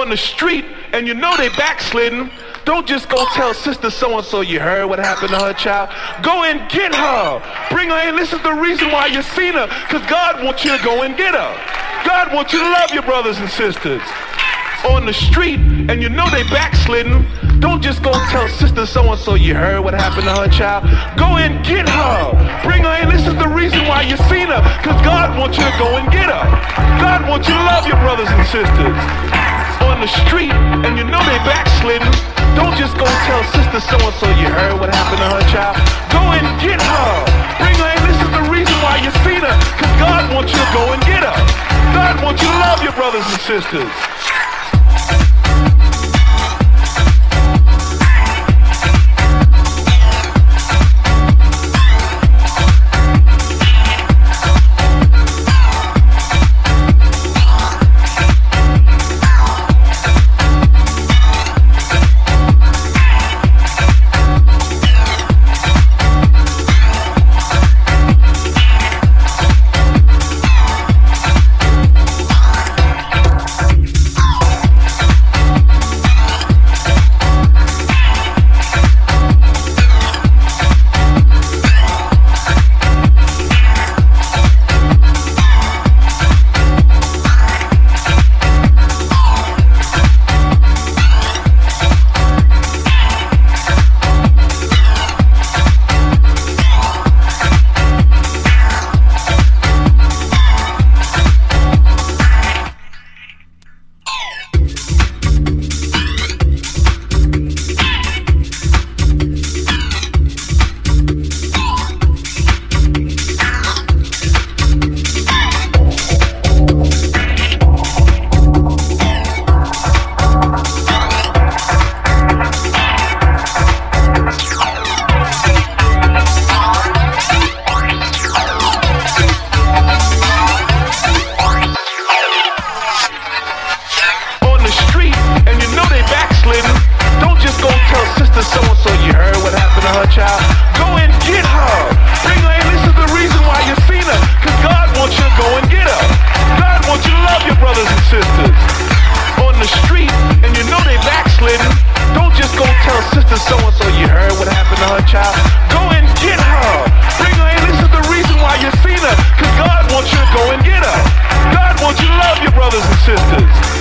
on the street and you know they backslidden, don't just go tell sister so-and-so you heard what happened to her child. Go and get her. Bring her in. This is the reason why you seen her. Because God wants you to go and get her. God wants you to love your brothers and sisters. On the street and you know they backslidden, don't just go tell sister so-and-so you heard what happened to her child. Go and get her. Bring her in. This is the reason why you seen her. Because God wants you to go and get her. God wants you to love your brothers and sisters. On the street and you know they backslidden, don't just go tell sister so-and-so you heard what happened to her child. Go and get her. Bring her in. This is the reason why you seen her. Because God wants you to go and get her. God wants you to love your brothers and sisters. to her child, go and get her. Bring her in. this is the reason why you seen her. Cause God wants you to go and get her. God wants you to love your brothers and sisters. On the street, and you know they backslidden, don't just go tell sister so-and-so you heard what happened to her child. Go and get her. Bring her in. this is the reason why you seen her. Cause God wants you to go and get her. God wants you to love your brothers and sisters.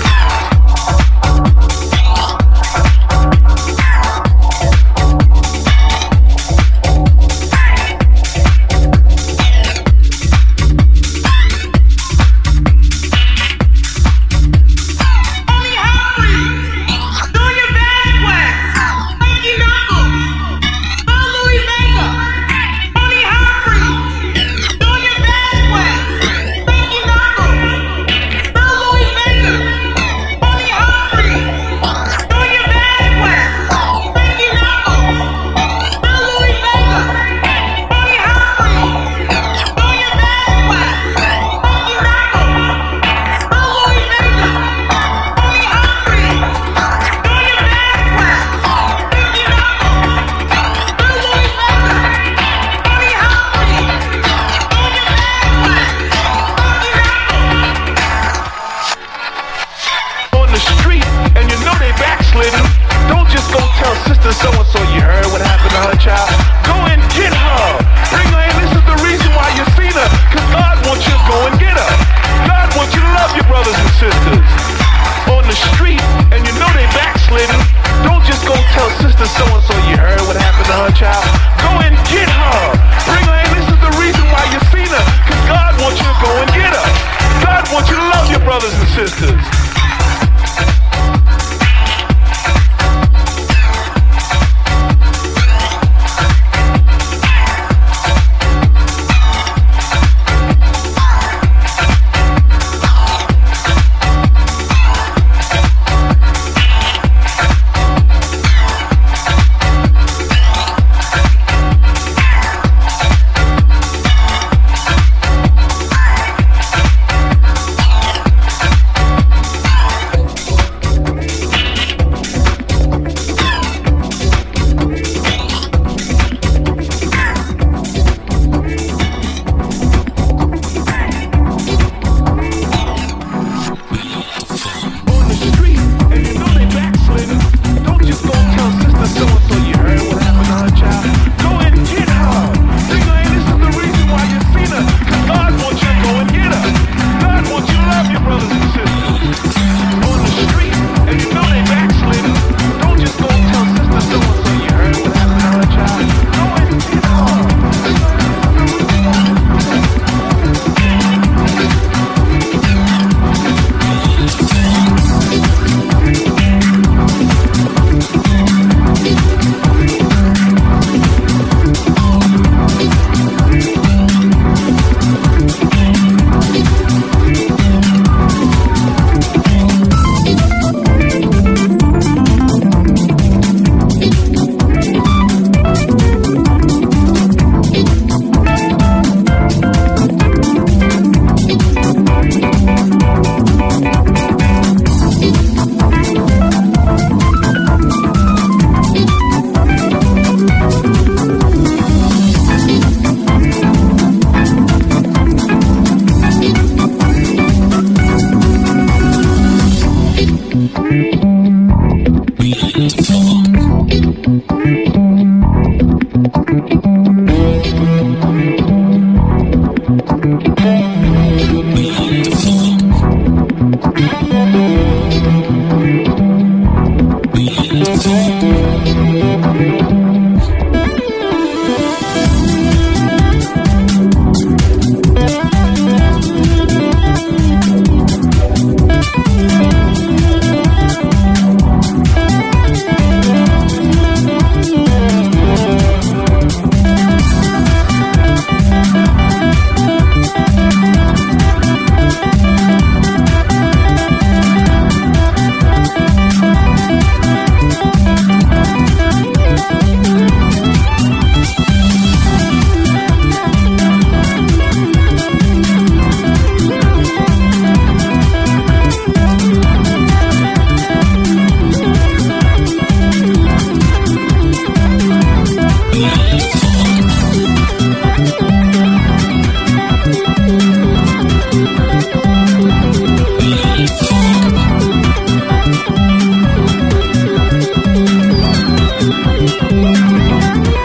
Thank you.